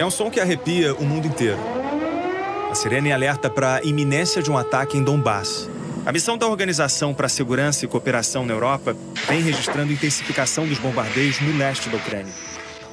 É um som que arrepia o mundo inteiro. A sirene alerta para a iminência de um ataque em Donbass. A missão da Organização para a Segurança e Cooperação na Europa vem registrando intensificação dos bombardeios no leste da Ucrânia.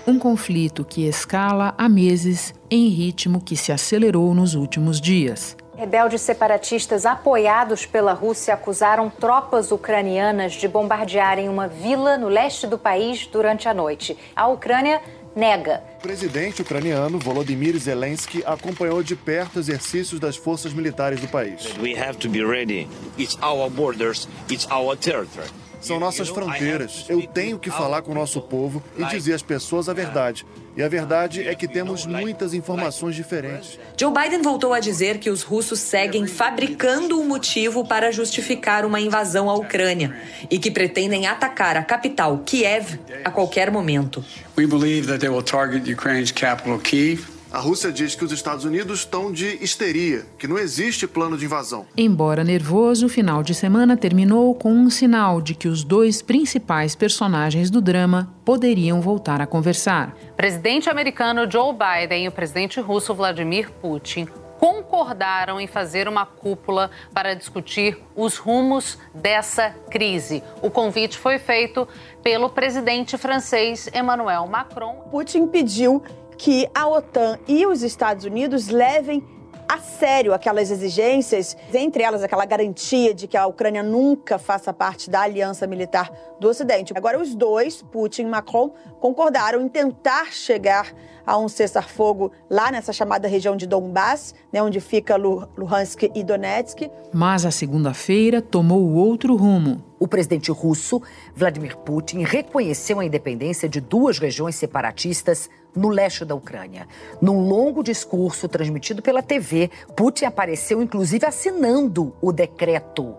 Um conflito que escala há meses em ritmo que se acelerou nos últimos dias. Rebeldes separatistas apoiados pela Rússia acusaram tropas ucranianas de bombardearem uma vila no leste do país durante a noite. A Ucrânia nega. O presidente ucraniano Volodymyr Zelensky acompanhou de perto exercícios das forças militares do país. We have to be ready. It's our borders, it's our territory. São nossas fronteiras. Eu tenho que falar com o nosso povo e dizer às pessoas a verdade. E a verdade é que temos muitas informações diferentes. Joe Biden voltou a dizer que os russos seguem fabricando um motivo para justificar uma invasão à Ucrânia e que pretendem atacar a capital, Kiev, a qualquer momento. We believe that they will target Ukraine's capital, Kiev. A Rússia diz que os Estados Unidos estão de histeria, que não existe plano de invasão. Embora nervoso, o final de semana terminou com um sinal de que os dois principais personagens do drama poderiam voltar a conversar. O presidente americano Joe Biden e o presidente russo Vladimir Putin concordaram em fazer uma cúpula para discutir os rumos dessa crise. O convite foi feito pelo presidente francês Emmanuel Macron. Putin pediu que a OTAN e os Estados Unidos levem a sério aquelas exigências, entre elas aquela garantia de que a Ucrânia nunca faça parte da aliança militar do Ocidente. Agora, os dois, Putin e Macron, concordaram em tentar chegar a um cessar-fogo lá nessa chamada região de Donbass, né, onde fica Luhansk e Donetsk. Mas a segunda-feira tomou outro rumo. O presidente russo, Vladimir Putin, reconheceu a independência de duas regiões separatistas no leste da Ucrânia. Num longo discurso transmitido pela TV, Putin apareceu inclusive assinando o decreto.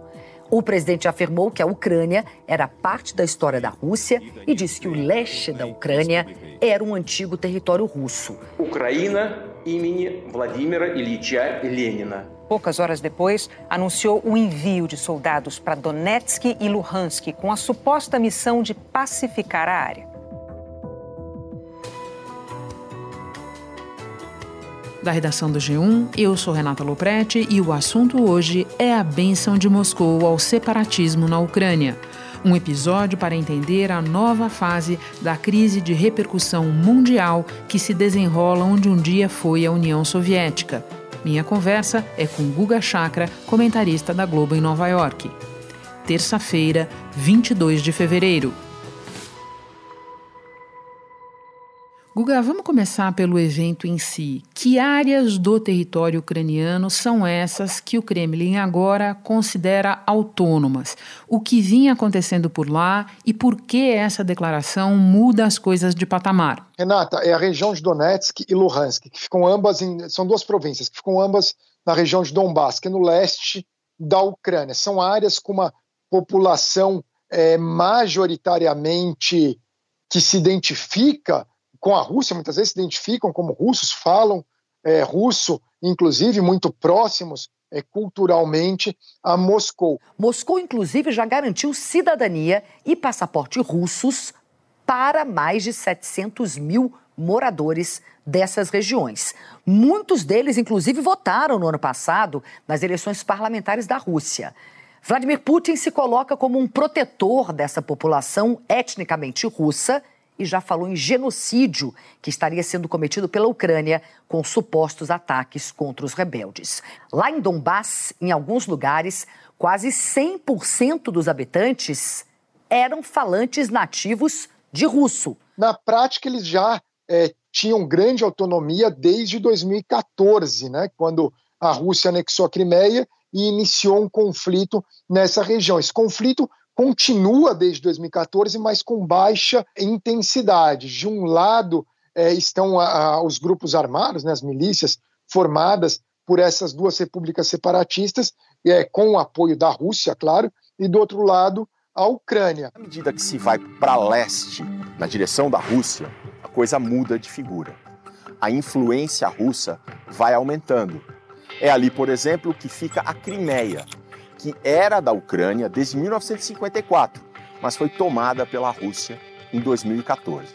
O presidente afirmou que a Ucrânia era parte da história da Rússia e disse que o leste da Ucrânia era um antigo território russo. Ucrânia imени Vladimira Ильича Ленина. Poucas horas depois, anunciou o envio de soldados para Donetsk e Luhansk com a suposta missão de pacificar a área. Da redação do G1. Eu sou Renata Loprete e o assunto hoje é a benção de Moscou ao separatismo na Ucrânia. Um episódio para entender a nova fase da crise de repercussão mundial que se desenrola onde um dia foi a União Soviética. Minha conversa é com Guga Chakra, comentarista da Globo em Nova York. Terça-feira, 22 de fevereiro. Guga, vamos começar pelo evento em si. Que áreas do território ucraniano são essas que o Kremlin agora considera autônomas? O que vinha acontecendo por lá e por que essa declaração muda as coisas de patamar? Renata, é a região de Donetsk e Luhansk, que ficam ambas em, são duas províncias que ficam ambas na região de Donbass, que é no leste da Ucrânia. São áreas com uma população é, majoritariamente que se identifica com a Rússia, muitas vezes se identificam como russos, falam é, russo, inclusive muito próximos é, culturalmente a Moscou. Moscou, inclusive, já garantiu cidadania e passaporte russos para mais de 700 mil moradores dessas regiões. Muitos deles, inclusive, votaram no ano passado nas eleições parlamentares da Rússia. Vladimir Putin se coloca como um protetor dessa população etnicamente russa e já falou em genocídio que estaria sendo cometido pela Ucrânia com supostos ataques contra os rebeldes. Lá em Donbass, em alguns lugares, quase 100% dos habitantes eram falantes nativos de russo. Na prática, eles já é, tinham grande autonomia desde 2014, né, quando a Rússia anexou a Crimeia e iniciou um conflito nessa região. Esse conflito continua desde 2014, mas com baixa intensidade. De um lado é, estão a, a, os grupos armados, né, as milícias formadas por essas duas repúblicas separatistas, é, com o apoio da Rússia, claro, e do outro lado a Ucrânia. À medida que se vai para leste, na direção da Rússia, a coisa muda de figura. A influência russa vai aumentando. É ali, por exemplo, que fica a Crimeia, que era da Ucrânia desde 1954, mas foi tomada pela Rússia em 2014.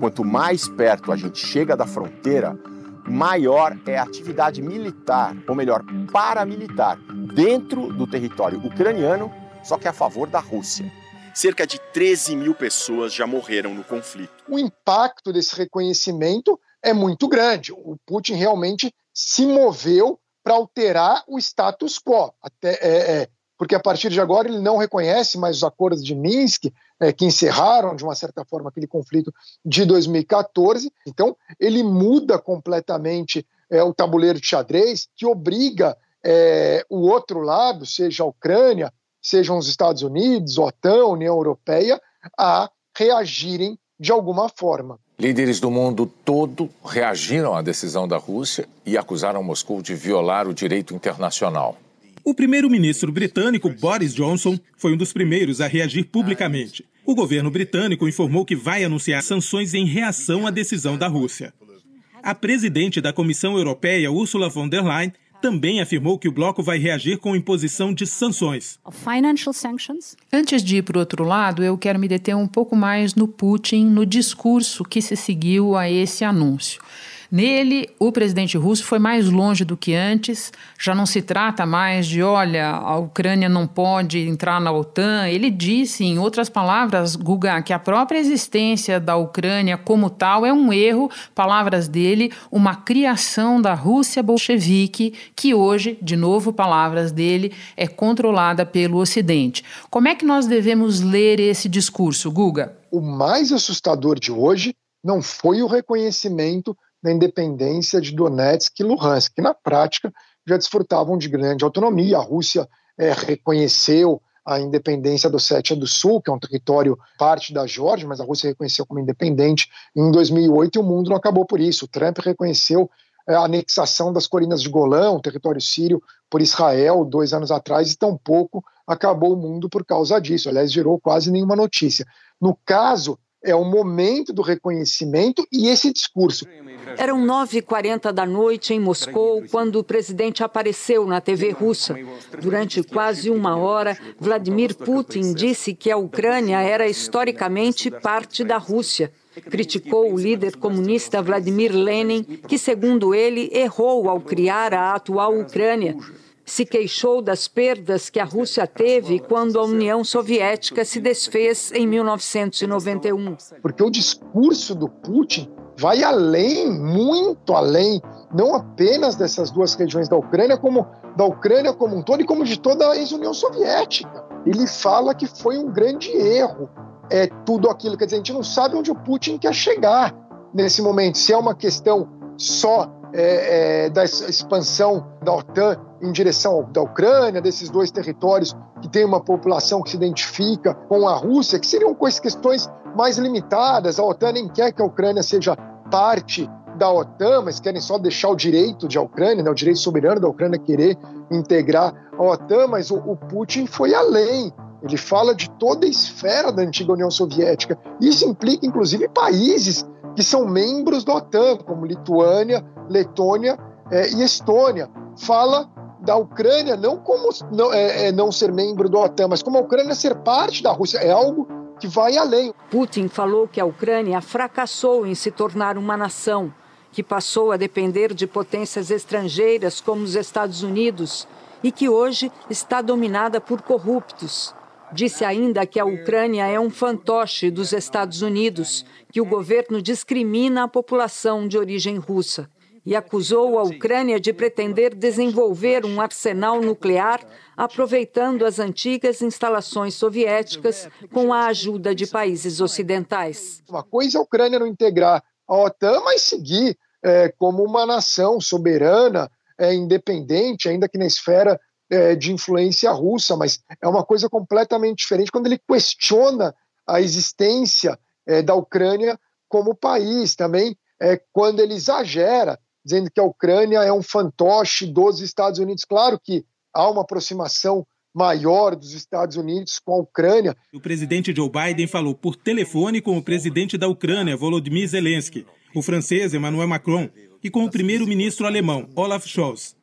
Quanto mais perto a gente chega da fronteira, maior é a atividade militar, ou melhor, paramilitar, dentro do território ucraniano, só que a favor da Rússia. Cerca de 13 mil pessoas já morreram no conflito. O impacto desse reconhecimento é muito grande. O Putin realmente se moveu para alterar o status quo. Até, é, é, porque a partir de agora ele não reconhece mais os acordos de Minsk, é, que encerraram, de uma certa forma, aquele conflito de 2014. Então, ele muda completamente é, o tabuleiro de xadrez, que obriga é, o outro lado, seja a Ucrânia, sejam os Estados Unidos, OTAN, União Europeia, a reagirem de alguma forma. Líderes do mundo todo reagiram à decisão da Rússia e acusaram Moscou de violar o direito internacional. O primeiro-ministro britânico Boris Johnson foi um dos primeiros a reagir publicamente. O governo britânico informou que vai anunciar sanções em reação à decisão da Rússia. A presidente da Comissão Europeia, Ursula von der Leyen, também afirmou que o bloco vai reagir com imposição de sanções. Antes de ir para o outro lado, eu quero me deter um pouco mais no Putin, no discurso que se seguiu a esse anúncio. Nele, o presidente russo foi mais longe do que antes. Já não se trata mais de, olha, a Ucrânia não pode entrar na OTAN. Ele disse, em outras palavras, Guga, que a própria existência da Ucrânia como tal é um erro, palavras dele, uma criação da Rússia bolchevique, que hoje, de novo, palavras dele, é controlada pelo Ocidente. Como é que nós devemos ler esse discurso, Guga? O mais assustador de hoje não foi o reconhecimento da independência de Donetsk e Luhansk, que na prática já desfrutavam de grande autonomia. A Rússia é, reconheceu a independência do Ossétia do Sul, que é um território parte da Geórgia, mas a Rússia reconheceu como independente em 2008 e o mundo não acabou por isso. O Trump reconheceu é, a anexação das colinas de Golão, território sírio, por Israel dois anos atrás e tampouco acabou o mundo por causa disso. Aliás, gerou quase nenhuma notícia. No caso, é o momento do reconhecimento e esse discurso. Eram 9h40 da noite em Moscou quando o presidente apareceu na TV russa. Durante quase uma hora, Vladimir Putin disse que a Ucrânia era historicamente parte da Rússia. Criticou o líder comunista Vladimir Lenin, que, segundo ele, errou ao criar a atual Ucrânia se queixou das perdas que a Rússia teve quando a União Soviética se desfez em 1991. Porque o discurso do Putin vai além, muito além, não apenas dessas duas regiões da Ucrânia, como da Ucrânia como um todo e como de toda a ex-União Soviética. Ele fala que foi um grande erro é tudo aquilo. Quer dizer, a gente não sabe onde o Putin quer chegar nesse momento. Se é uma questão só é, é, da expansão da OTAN em direção da Ucrânia, desses dois territórios que tem uma população que se identifica com a Rússia, que seriam questões mais limitadas. A OTAN nem quer que a Ucrânia seja parte da OTAN, mas querem só deixar o direito de a Ucrânia, né, o direito soberano da Ucrânia querer integrar a OTAN, mas o, o Putin foi além. Ele fala de toda a esfera da antiga União Soviética. Isso implica, inclusive, países que são membros da OTAN, como Lituânia, Letônia é, e Estônia. Fala da Ucrânia não como não, é, é, não ser membro da OTAN, mas como a Ucrânia ser parte da Rússia. É algo que vai além. Putin falou que a Ucrânia fracassou em se tornar uma nação, que passou a depender de potências estrangeiras como os Estados Unidos e que hoje está dominada por corruptos. Disse ainda que a Ucrânia é um fantoche dos Estados Unidos, que o governo discrimina a população de origem russa e acusou a Ucrânia de pretender desenvolver um arsenal nuclear aproveitando as antigas instalações soviéticas com a ajuda de países ocidentais. Uma coisa é a Ucrânia não integrar a OTAN, mas seguir é, como uma nação soberana, é, independente, ainda que na esfera é, de influência russa, mas é uma coisa completamente diferente quando ele questiona a existência é, da Ucrânia como país, também é, quando ele exagera dizendo que a Ucrânia é um fantoche dos Estados Unidos. Claro que há uma aproximação maior dos Estados Unidos com a Ucrânia. O presidente Joe Biden falou por telefone com o presidente da Ucrânia, Volodymyr Zelensky, o francês Emmanuel Macron e com o primeiro-ministro alemão, Olaf Scholz.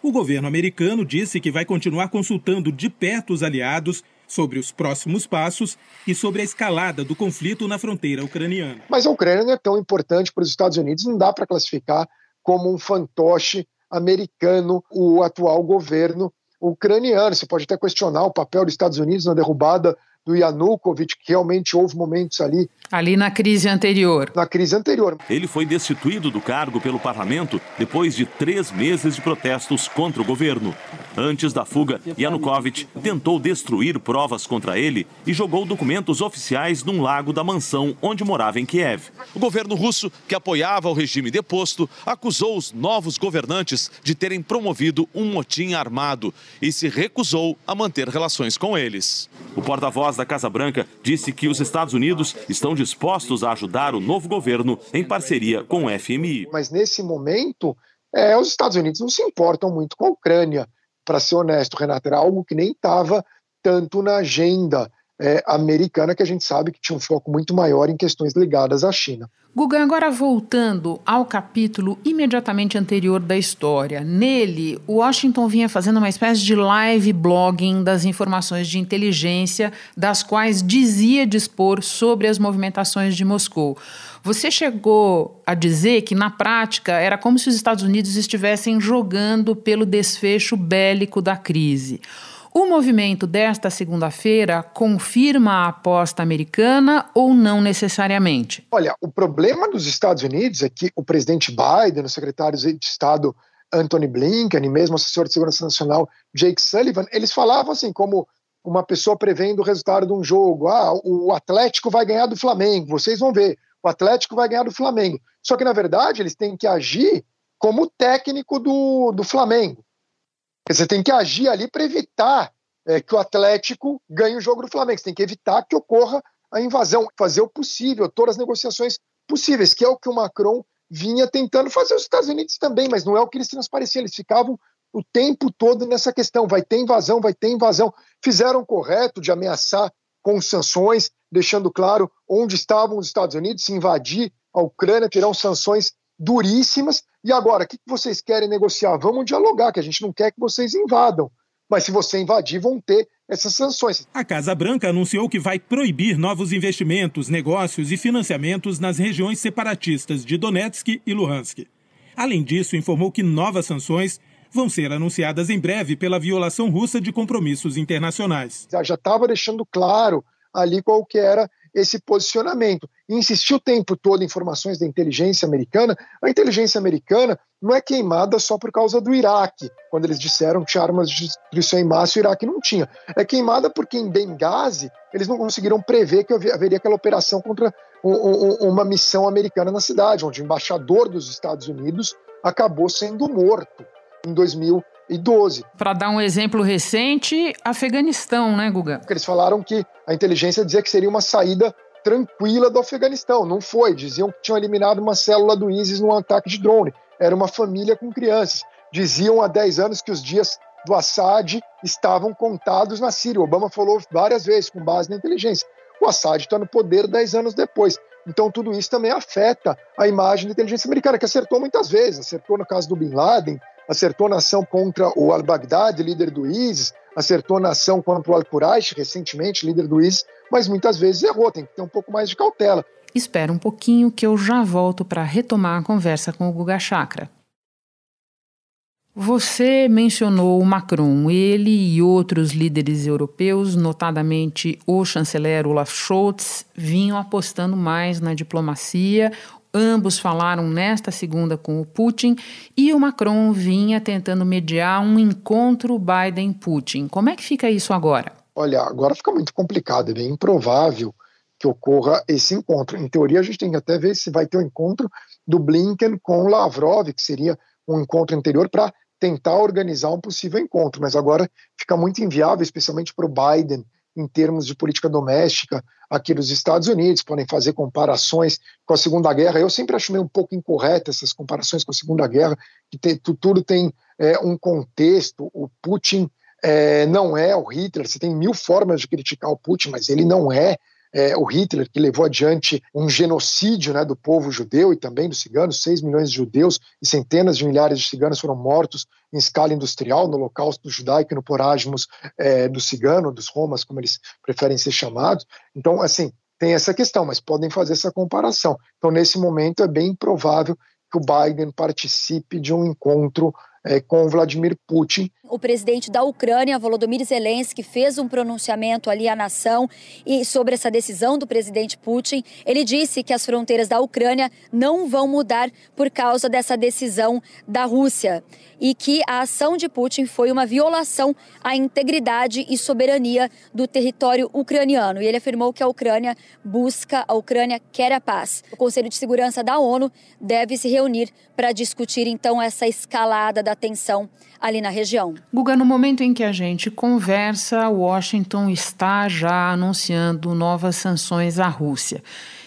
O governo americano disse que vai continuar consultando de perto os aliados sobre os próximos passos e sobre a escalada do conflito na fronteira ucraniana. Mas a Ucrânia não é tão importante para os Estados Unidos, não dá para classificar como um fantoche americano o atual governo ucraniano. Você pode até questionar o papel dos Estados Unidos na derrubada do Yanukovych, que realmente houve momentos ali. Ali na crise anterior. Na crise anterior. Ele foi destituído do cargo pelo parlamento depois de três meses de protestos contra o governo. Antes da fuga, Yanukovych tentou destruir provas contra ele e jogou documentos oficiais num lago da mansão onde morava em Kiev. O governo russo, que apoiava o regime deposto, acusou os novos governantes de terem promovido um motim armado e se recusou a manter relações com eles. O porta-voz da Casa Branca disse que os Estados Unidos estão dispostos a ajudar o novo governo em parceria com o FMI. Mas nesse momento, é, os Estados Unidos não se importam muito com a Ucrânia, para ser honesto, Renato, era algo que nem estava tanto na agenda é, americana, que a gente sabe que tinha um foco muito maior em questões ligadas à China. Guga, agora voltando ao capítulo imediatamente anterior da história. Nele, Washington vinha fazendo uma espécie de live blogging das informações de inteligência, das quais dizia dispor sobre as movimentações de Moscou. Você chegou a dizer que, na prática, era como se os Estados Unidos estivessem jogando pelo desfecho bélico da crise. O movimento desta segunda-feira confirma a aposta americana ou não necessariamente? Olha, o problema dos Estados Unidos é que o presidente Biden, o secretário de Estado Anthony Blinken e mesmo o assessor de segurança nacional Jake Sullivan, eles falavam assim como uma pessoa prevendo o resultado de um jogo. Ah, o Atlético vai ganhar do Flamengo, vocês vão ver. O Atlético vai ganhar do Flamengo. Só que, na verdade, eles têm que agir como técnico do, do Flamengo. Você tem que agir ali para evitar é, que o Atlético ganhe o jogo do Flamengo. Você tem que evitar que ocorra a invasão, fazer o possível, todas as negociações possíveis, que é o que o Macron vinha tentando fazer os Estados Unidos também, mas não é o que eles transpareciam, eles ficavam o tempo todo nessa questão, vai ter invasão, vai ter invasão. Fizeram correto de ameaçar com sanções, deixando claro onde estavam os Estados Unidos, se invadir a Ucrânia, terão sanções duríssimas. E agora, o que vocês querem negociar? Vamos dialogar, que a gente não quer que vocês invadam. Mas se você invadir, vão ter essas sanções. A Casa Branca anunciou que vai proibir novos investimentos, negócios e financiamentos nas regiões separatistas de Donetsk e Luhansk. Além disso, informou que novas sanções vão ser anunciadas em breve pela violação russa de compromissos internacionais. Já estava deixando claro ali qual que era esse posicionamento. E insistir o tempo todo em informações da inteligência americana. A inteligência americana não é queimada só por causa do Iraque, quando eles disseram que tinha armas de destruição em massa e o Iraque não tinha. É queimada porque em Benghazi eles não conseguiram prever que haveria aquela operação contra uma missão americana na cidade, onde o embaixador dos Estados Unidos acabou sendo morto em 2012. Para dar um exemplo recente, Afeganistão, né, Guga? Eles falaram que a inteligência dizia que seria uma saída tranquila do Afeganistão. Não foi. Diziam que tinham eliminado uma célula do ISIS num ataque de drone. Era uma família com crianças. Diziam há 10 anos que os dias do Assad estavam contados na Síria. O Obama falou várias vezes, com base na inteligência. O Assad está no poder 10 anos depois. Então, tudo isso também afeta a imagem da inteligência americana, que acertou muitas vezes. Acertou no caso do Bin Laden, acertou na ação contra o al-Baghdadi, líder do ISIS, acertou na ação contra o al-Quraish, recentemente, líder do ISIS, mas muitas vezes errou, tem que ter um pouco mais de cautela. Espera um pouquinho que eu já volto para retomar a conversa com o Guga Chakra. Você mencionou o Macron. Ele e outros líderes europeus, notadamente o chanceler Olaf Scholz, vinham apostando mais na diplomacia, Ambos falaram nesta segunda com o Putin e o Macron vinha tentando mediar um encontro Biden-Putin. Como é que fica isso agora? Olha, agora fica muito complicado, é bem improvável que ocorra esse encontro. Em teoria, a gente tem que até ver se vai ter um encontro do Blinken com Lavrov, que seria um encontro anterior para tentar organizar um possível encontro, mas agora fica muito inviável, especialmente para o Biden, em termos de política doméstica aqui nos Estados Unidos, podem fazer comparações com a Segunda Guerra. Eu sempre acho meio um pouco incorreta essas comparações com a Segunda Guerra, que tem, tudo tem é, um contexto. O Putin é, não é o Hitler, você tem mil formas de criticar o Putin, mas ele não é é, o Hitler, que levou adiante um genocídio né, do povo judeu e também dos ciganos, 6 milhões de judeus e centenas de milhares de ciganos foram mortos em escala industrial no holocausto judaico e no porágimos é, do cigano, dos romas, como eles preferem ser chamados. Então, assim, tem essa questão, mas podem fazer essa comparação. Então, nesse momento, é bem provável que o Biden participe de um encontro é, com Vladimir Putin. O presidente da Ucrânia, Volodymyr Zelensky, fez um pronunciamento ali à nação e sobre essa decisão do presidente Putin. Ele disse que as fronteiras da Ucrânia não vão mudar por causa dessa decisão da Rússia e que a ação de Putin foi uma violação à integridade e soberania do território ucraniano. E ele afirmou que a Ucrânia busca, a Ucrânia quer a paz. O Conselho de Segurança da ONU deve se reunir para discutir então essa escalada da tensão ali na região. Guga, no momento em que a gente conversa, Washington está já anunciando novas sanções à Rússia.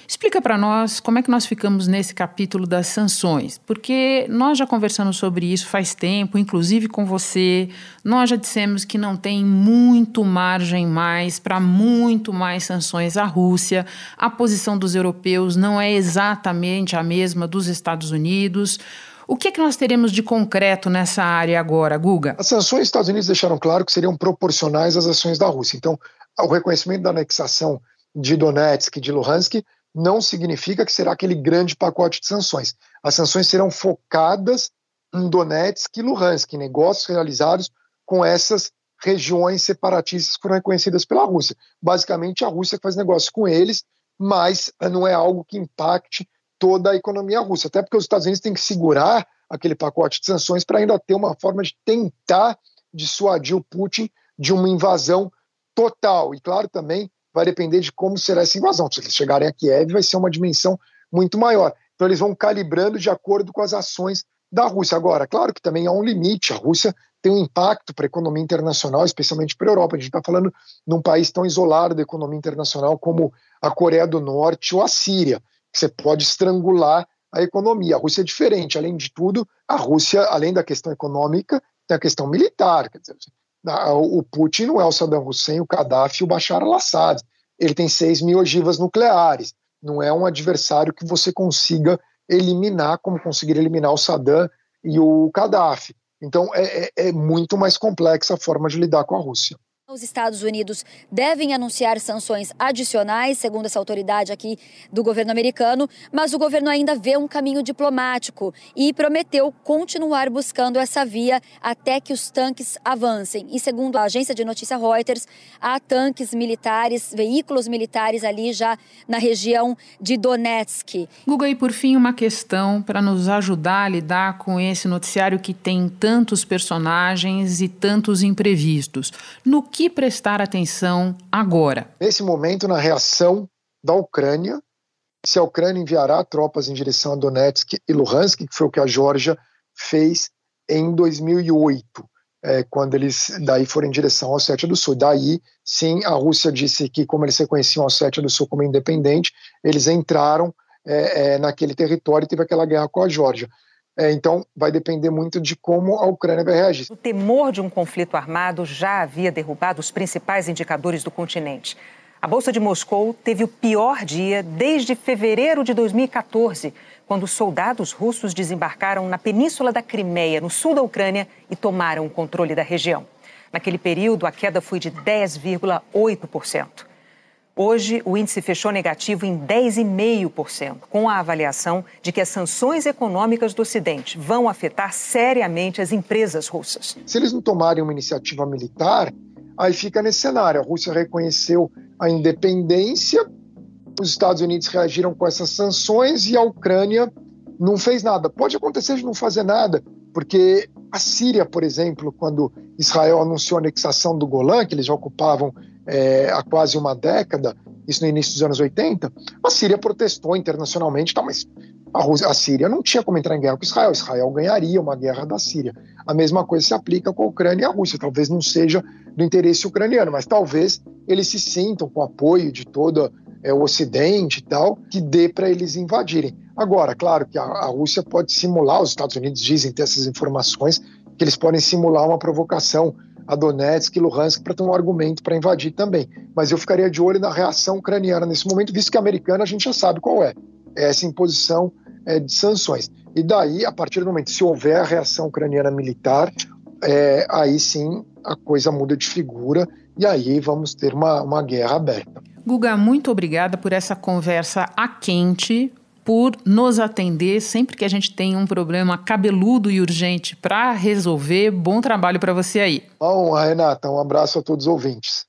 Explica para nós como é que nós ficamos nesse capítulo das sanções, porque nós já conversamos sobre isso faz tempo, inclusive com você. Nós já dissemos que não tem muito margem mais para muito mais sanções à Rússia. A posição dos europeus não é exatamente a mesma dos Estados Unidos. O que é que nós teremos de concreto nessa área agora, Guga? As sanções dos Estados Unidos deixaram claro que seriam proporcionais às ações da Rússia. Então, o reconhecimento da anexação de Donetsk e de Luhansk não significa que será aquele grande pacote de sanções. As sanções serão focadas em Donetsk e Luhansk, negócios realizados com essas regiões separatistas que foram reconhecidas pela Rússia. Basicamente, a Rússia faz negócio com eles, mas não é algo que impacte toda a economia russa. Até porque os Estados Unidos têm que segurar aquele pacote de sanções para ainda ter uma forma de tentar dissuadir o Putin de uma invasão total. E claro, também vai depender de como será essa invasão. Se eles chegarem a Kiev, vai ser uma dimensão muito maior. Então eles vão calibrando de acordo com as ações da Rússia. Agora, claro que também há um limite. A Rússia tem um impacto para a economia internacional, especialmente para a Europa. A gente está falando de um país tão isolado da economia internacional como a Coreia do Norte ou a Síria que você pode estrangular a economia. A Rússia é diferente. Além de tudo, a Rússia, além da questão econômica, tem a questão militar. Quer dizer, o Putin não é o Saddam Hussein, o Gaddafi e o Bashar al-Assad. Ele tem seis mil ogivas nucleares. Não é um adversário que você consiga eliminar, como conseguir eliminar o Saddam e o Gaddafi. Então, é, é, é muito mais complexa a forma de lidar com a Rússia. Os Estados Unidos devem anunciar sanções adicionais, segundo essa autoridade aqui do governo americano, mas o governo ainda vê um caminho diplomático e prometeu continuar buscando essa via até que os tanques avancem. E segundo a agência de notícia Reuters, há tanques militares, veículos militares ali já na região de Donetsk. Guga, e por fim, uma questão para nos ajudar a lidar com esse noticiário que tem tantos personagens e tantos imprevistos. No que prestar atenção agora? Nesse momento, na reação da Ucrânia, se a Ucrânia enviará tropas em direção a Donetsk e Luhansk, que foi o que a Geórgia fez em 2008, é, quando eles daí foram em direção ao Ossétia do Sul. Daí, sim, a Rússia disse que, como eles reconheciam a Ossétia do Sul como independente, eles entraram é, é, naquele território e teve aquela guerra com a Geórgia. É, então, vai depender muito de como a Ucrânia vai reagir. O temor de um conflito armado já havia derrubado os principais indicadores do continente. A Bolsa de Moscou teve o pior dia desde fevereiro de 2014, quando soldados russos desembarcaram na península da Crimeia, no sul da Ucrânia, e tomaram o controle da região. Naquele período, a queda foi de 10,8%. Hoje, o índice fechou negativo em 10,5%, com a avaliação de que as sanções econômicas do Ocidente vão afetar seriamente as empresas russas. Se eles não tomarem uma iniciativa militar, aí fica nesse cenário. A Rússia reconheceu a independência, os Estados Unidos reagiram com essas sanções e a Ucrânia não fez nada. Pode acontecer de não fazer nada, porque a Síria, por exemplo, quando Israel anunciou a anexação do Golã, que eles já ocupavam é, há quase uma década, isso no início dos anos 80, a Síria protestou internacionalmente, tá, mas a, Rússia, a Síria não tinha como entrar em guerra com Israel, Israel ganharia uma guerra da Síria. A mesma coisa se aplica com a Ucrânia e a Rússia, talvez não seja do interesse ucraniano, mas talvez eles se sintam com o apoio de todo é, o Ocidente e tal, que dê para eles invadirem. Agora, claro que a, a Rússia pode simular, os Estados Unidos dizem ter essas informações, que eles podem simular uma provocação a Donetsk e Luhansk para ter um argumento para invadir também. Mas eu ficaria de olho na reação ucraniana nesse momento, visto que a americana a gente já sabe qual é. é essa imposição é, de sanções. E daí, a partir do momento, se houver a reação ucraniana militar, é, aí sim a coisa muda de figura e aí vamos ter uma, uma guerra aberta. Guga, muito obrigada por essa conversa a quente por nos atender sempre que a gente tem um problema cabeludo e urgente para resolver. Bom trabalho para você aí. Bom, Renata, um abraço a todos os ouvintes.